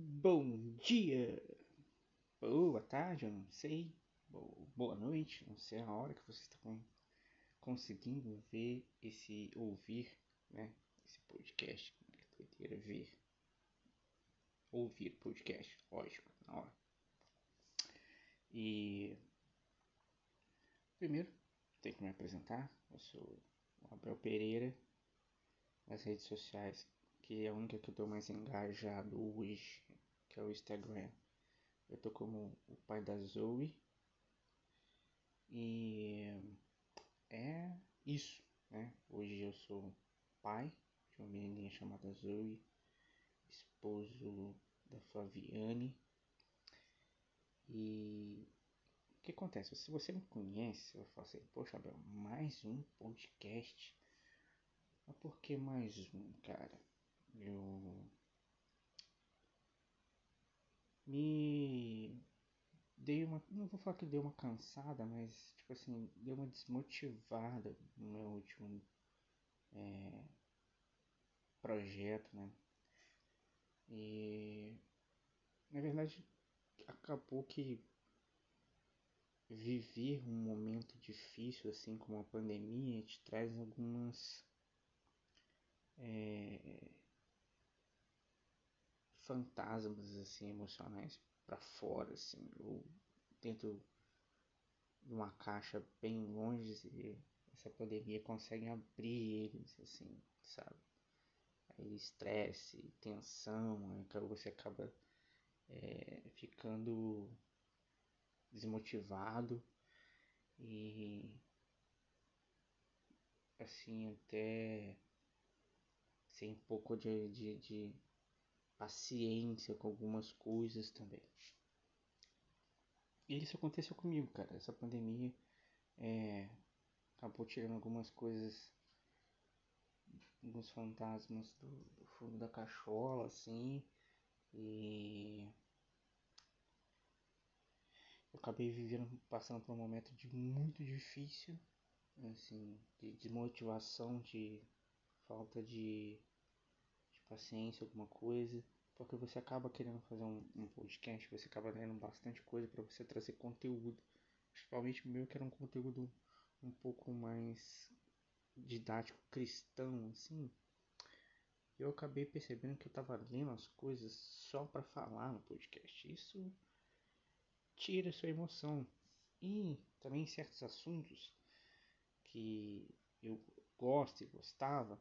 Bom dia, boa tarde, eu não sei, boa noite, não sei a hora que você está conseguindo ver esse, ouvir, né, esse podcast, que doideira, ver, ouvir podcast, lógico, na hora. E, primeiro, tenho que me apresentar, eu sou o Abel Pereira, nas redes sociais que é a única que eu tô mais engajado hoje, que é o Instagram. Eu tô como o pai da Zoe. E é isso, né? Hoje eu sou pai de uma menininha chamada Zoe, esposo da Flaviane. E o que acontece? Se você me conhece, eu falo assim, poxa, Abel, mais um podcast. Mas por que mais um, cara? eu me dei uma, não vou falar que deu uma cansada, mas tipo assim, deu uma desmotivada no meu último é, projeto, né? E na verdade acabou que viver um momento difícil assim como a pandemia te traz algumas é, fantasmas assim emocionais para fora assim. Ou dentro de uma caixa bem longe e essa pandemia consegue abrir eles assim sabe? Aí estresse tensão aí você acaba é, ficando desmotivado. E assim até sem um pouco de, de, de paciência com algumas coisas também. E isso aconteceu comigo, cara. Essa pandemia é, acabou tirando algumas coisas, alguns fantasmas do, do fundo da cachola, assim. E eu acabei vivendo, passando por um momento de muito difícil, assim, de desmotivação, de falta de paciência, alguma coisa, porque você acaba querendo fazer um, um podcast, você acaba lendo bastante coisa para você trazer conteúdo, principalmente meu que era um conteúdo um pouco mais didático cristão, assim. Eu acabei percebendo que eu estava lendo as coisas só para falar no podcast. Isso tira sua emoção. E também certos assuntos que eu gosto e gostava,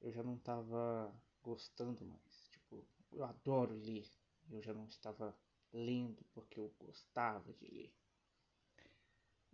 eu já não estava gostando mais. Tipo, eu adoro ler. Eu já não estava lendo porque eu gostava de ler.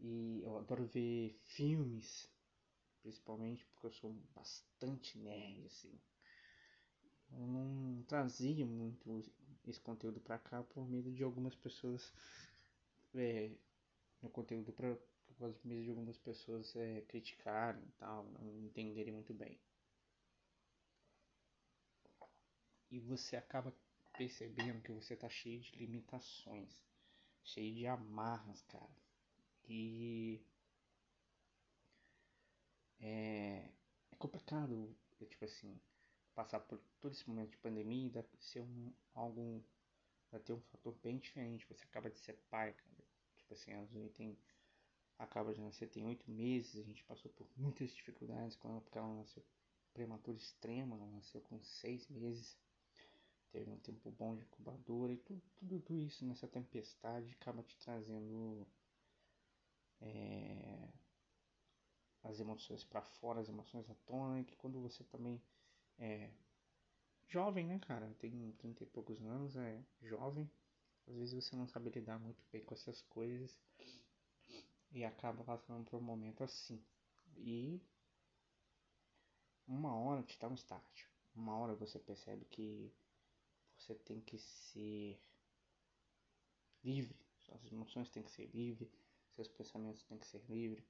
E eu adoro ver filmes, principalmente porque eu sou bastante nerd, assim. Eu não trazia muito esse conteúdo para cá por medo de algumas pessoas. É, meu conteúdo para por medo de algumas pessoas é, criticarem e tal, não entenderem muito bem. E você acaba percebendo que você tá cheio de limitações, cheio de amarras, cara. E é, é complicado, tipo assim, passar por todo esse momento de pandemia e deve ser um, algo, vai ter um fator bem diferente. Você acaba de ser pai, cara. Tipo assim, a Zoe tem, acaba de nascer, tem oito meses, a gente passou por muitas dificuldades ela, porque ela nasceu prematura extrema, ela nasceu com seis meses teve um tempo bom de incubadora e tudo, tudo, tudo isso nessa tempestade acaba te trazendo é, as emoções para fora, as emoções à tona, que quando você também é jovem, né, cara, tem 30 e poucos anos, é jovem, às vezes você não sabe lidar muito bem com essas coisas e acaba passando por um momento assim. E uma hora te dá um start. Uma hora você percebe que você tem que ser livre, suas emoções têm que ser livres, seus pensamentos têm que ser livres.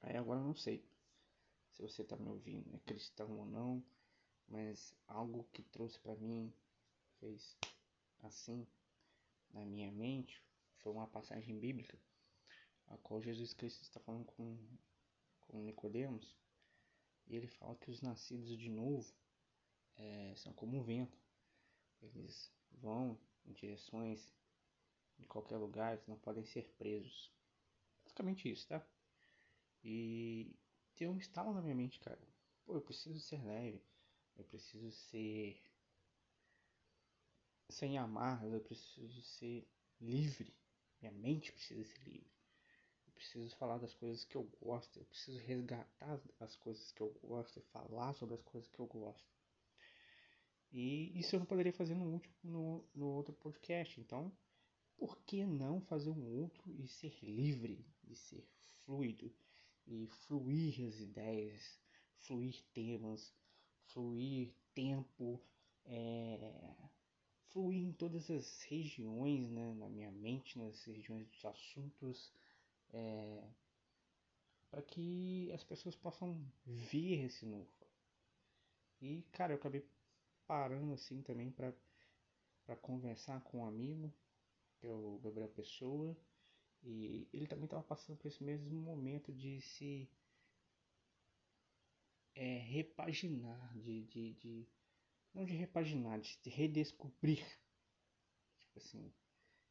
Aí agora eu não sei se você está me ouvindo, é cristão ou não, mas algo que trouxe para mim, fez assim na minha mente, foi uma passagem bíblica, a qual Jesus Cristo está falando com, com Nicodemos, e ele fala que os nascidos de novo é, são como o vento eles vão em direções em qualquer lugar, eles não podem ser presos. Basicamente isso, tá? E tem um estalo na minha mente, cara. Pô, eu preciso ser leve, eu preciso ser sem amarras, eu preciso ser livre. Minha mente precisa ser livre. Eu preciso falar das coisas que eu gosto, eu preciso resgatar as coisas que eu gosto e falar sobre as coisas que eu gosto. E isso eu não poderia fazer no, último, no, no outro podcast. Então, por que não fazer um outro e ser livre, e ser fluido, e fluir as ideias, fluir temas, fluir tempo, é, fluir em todas as regiões, né, na minha mente, nas regiões dos assuntos, é, para que as pessoas possam ver esse novo. E, cara, eu acabei parando assim também para conversar com um amigo, que é o Gabriel Pessoa, e ele também estava passando por esse mesmo momento de se é, repaginar, de, de, de, não de repaginar, de se redescobrir, tipo assim,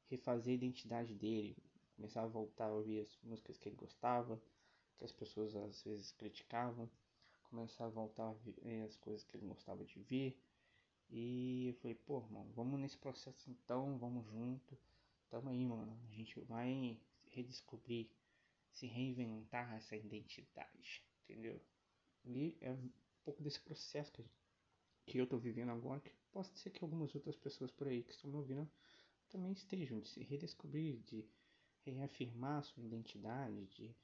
refazer a identidade dele, começar a voltar a ouvir as músicas que ele gostava, que as pessoas às vezes criticavam, começar a voltar a ver as coisas que ele gostava de ver, e eu falei, pô, mano, vamos nesse processo então, vamos junto. Tamo aí, mano. A gente vai redescobrir, se reinventar essa identidade, entendeu? E é um pouco desse processo que, que eu tô vivendo agora, que pode ser que algumas outras pessoas por aí que estão me ouvindo também estejam, de se redescobrir, de reafirmar sua identidade, de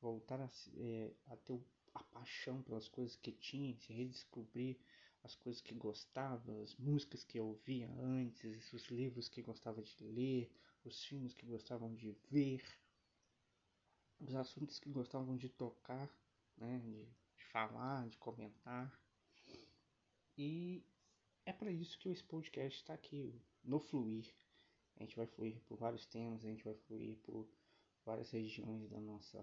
voltar a, é, a ter a paixão pelas coisas que tinha, se redescobrir as coisas que gostava, as músicas que eu ouvia antes, os livros que gostava de ler, os filmes que gostavam de ver, os assuntos que gostavam de tocar, né, de, de falar, de comentar. E é para isso que esse podcast está aqui, no Fluir. A gente vai fluir por vários temas, a gente vai fluir por várias regiões da nossa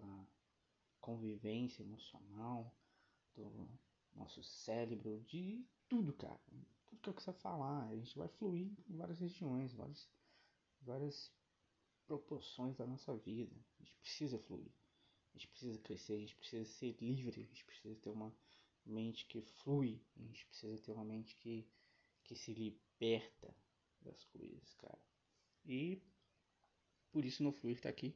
convivência emocional, do nosso cérebro, de tudo, cara. Tudo que eu quiser falar. A gente vai fluir em várias regiões, várias, várias proporções da nossa vida. A gente precisa fluir. A gente precisa crescer, a gente precisa ser livre, a gente precisa ter uma mente que flui, a gente precisa ter uma mente que, que se liberta das coisas, cara. E por isso no Fluir tá aqui.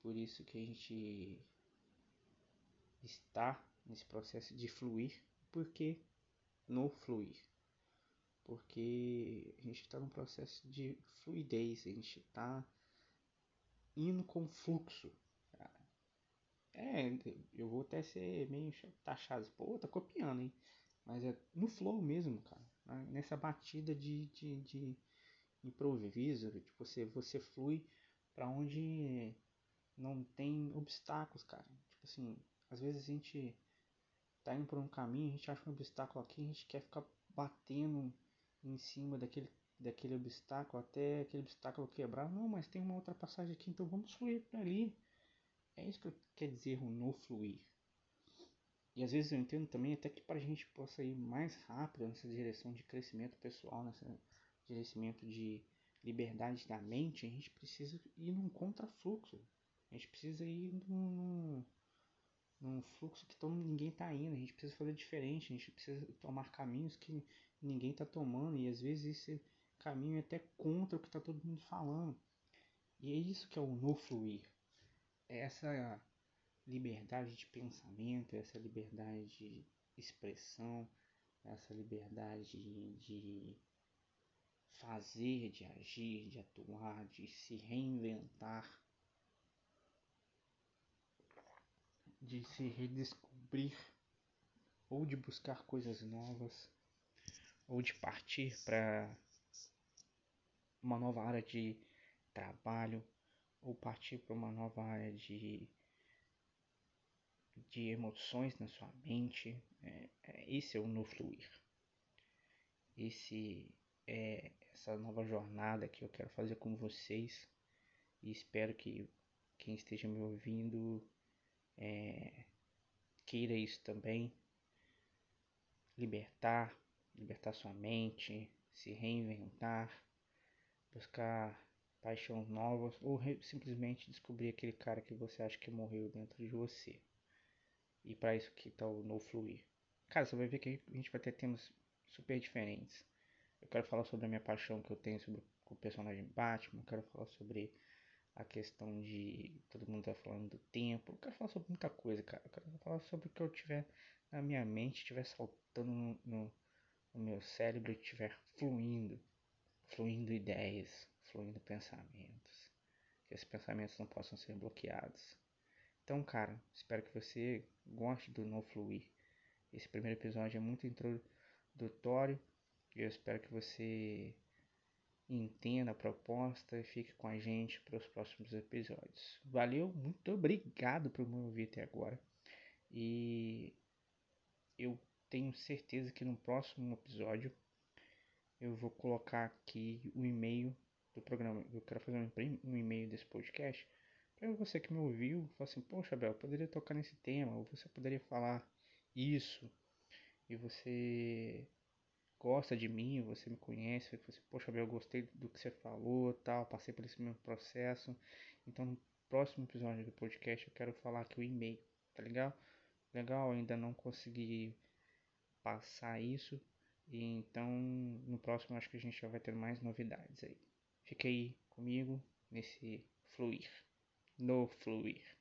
Por isso que a gente está nesse processo de fluir, porque no fluir. Porque a gente está num processo de fluidez, a gente está indo com fluxo. É, eu vou até ser meio taxado, pô, tá copiando, hein? Mas é no flow mesmo, cara. Né? Nessa batida de, de, de improviso, tipo, você, você flui para onde não tem obstáculos, cara. Tipo assim, às vezes a gente tá indo por um caminho, a gente acha um obstáculo aqui, a gente quer ficar batendo em cima daquele, daquele obstáculo até aquele obstáculo quebrar. Não, mas tem uma outra passagem aqui, então vamos fluir por ali. É isso que quer dizer o no fluir. E às vezes eu entendo também até que para a gente possa ir mais rápido nessa direção de crescimento pessoal, nessa direção de liberdade da mente, a gente precisa ir num contrafluxo. A gente precisa ir num, num fluxo que todo, ninguém está indo. A gente precisa fazer diferente, a gente precisa tomar caminhos que ninguém está tomando e às vezes esse caminho é até contra o que está todo mundo falando. E é isso que é o no fluir. É essa liberdade de pensamento, essa liberdade de expressão, essa liberdade de, de fazer, de agir, de atuar, de se reinventar de se redescobrir ou de buscar coisas novas ou de partir para uma nova área de trabalho ou partir para uma nova área de de emoções na sua mente. É, é, esse é o no fluir. Esse é essa nova jornada que eu quero fazer com vocês e espero que quem esteja me ouvindo é, queira isso também, libertar, libertar sua mente, se reinventar, buscar paixões novas ou simplesmente descobrir aquele cara que você acha que morreu dentro de você. E para isso que tá o No Fluir. Cara, você vai ver que a gente vai ter temas super diferentes. Eu quero falar sobre a minha paixão que eu tenho sobre o personagem Batman, eu quero falar sobre a questão de todo mundo tá falando do tempo, eu quero falar sobre muita coisa, cara. Eu quero falar sobre o que eu tiver na minha mente, estiver saltando no, no, no meu cérebro, estiver fluindo, fluindo ideias, fluindo pensamentos. Que esses pensamentos não possam ser bloqueados. Então, cara, espero que você goste do No Fluir. Esse primeiro episódio é muito introdutório e eu espero que você entenda a proposta e fique com a gente para os próximos episódios. Valeu, muito obrigado por me ouvir até agora. E eu tenho certeza que no próximo episódio eu vou colocar aqui o e-mail do programa. Eu quero fazer um e-mail desse podcast para você que me ouviu, falar assim, poxa, Bel, poderia tocar nesse tema, ou você poderia falar isso, e você gosta de mim, você me conhece, você, assim, poxa, eu gostei do que você falou, tal, passei por esse mesmo processo. Então, no próximo episódio do podcast eu quero falar aqui o e-mail, tá legal? Legal, ainda não consegui passar isso, e então no próximo acho que a gente já vai ter mais novidades aí. Fique aí comigo nesse fluir, no fluir.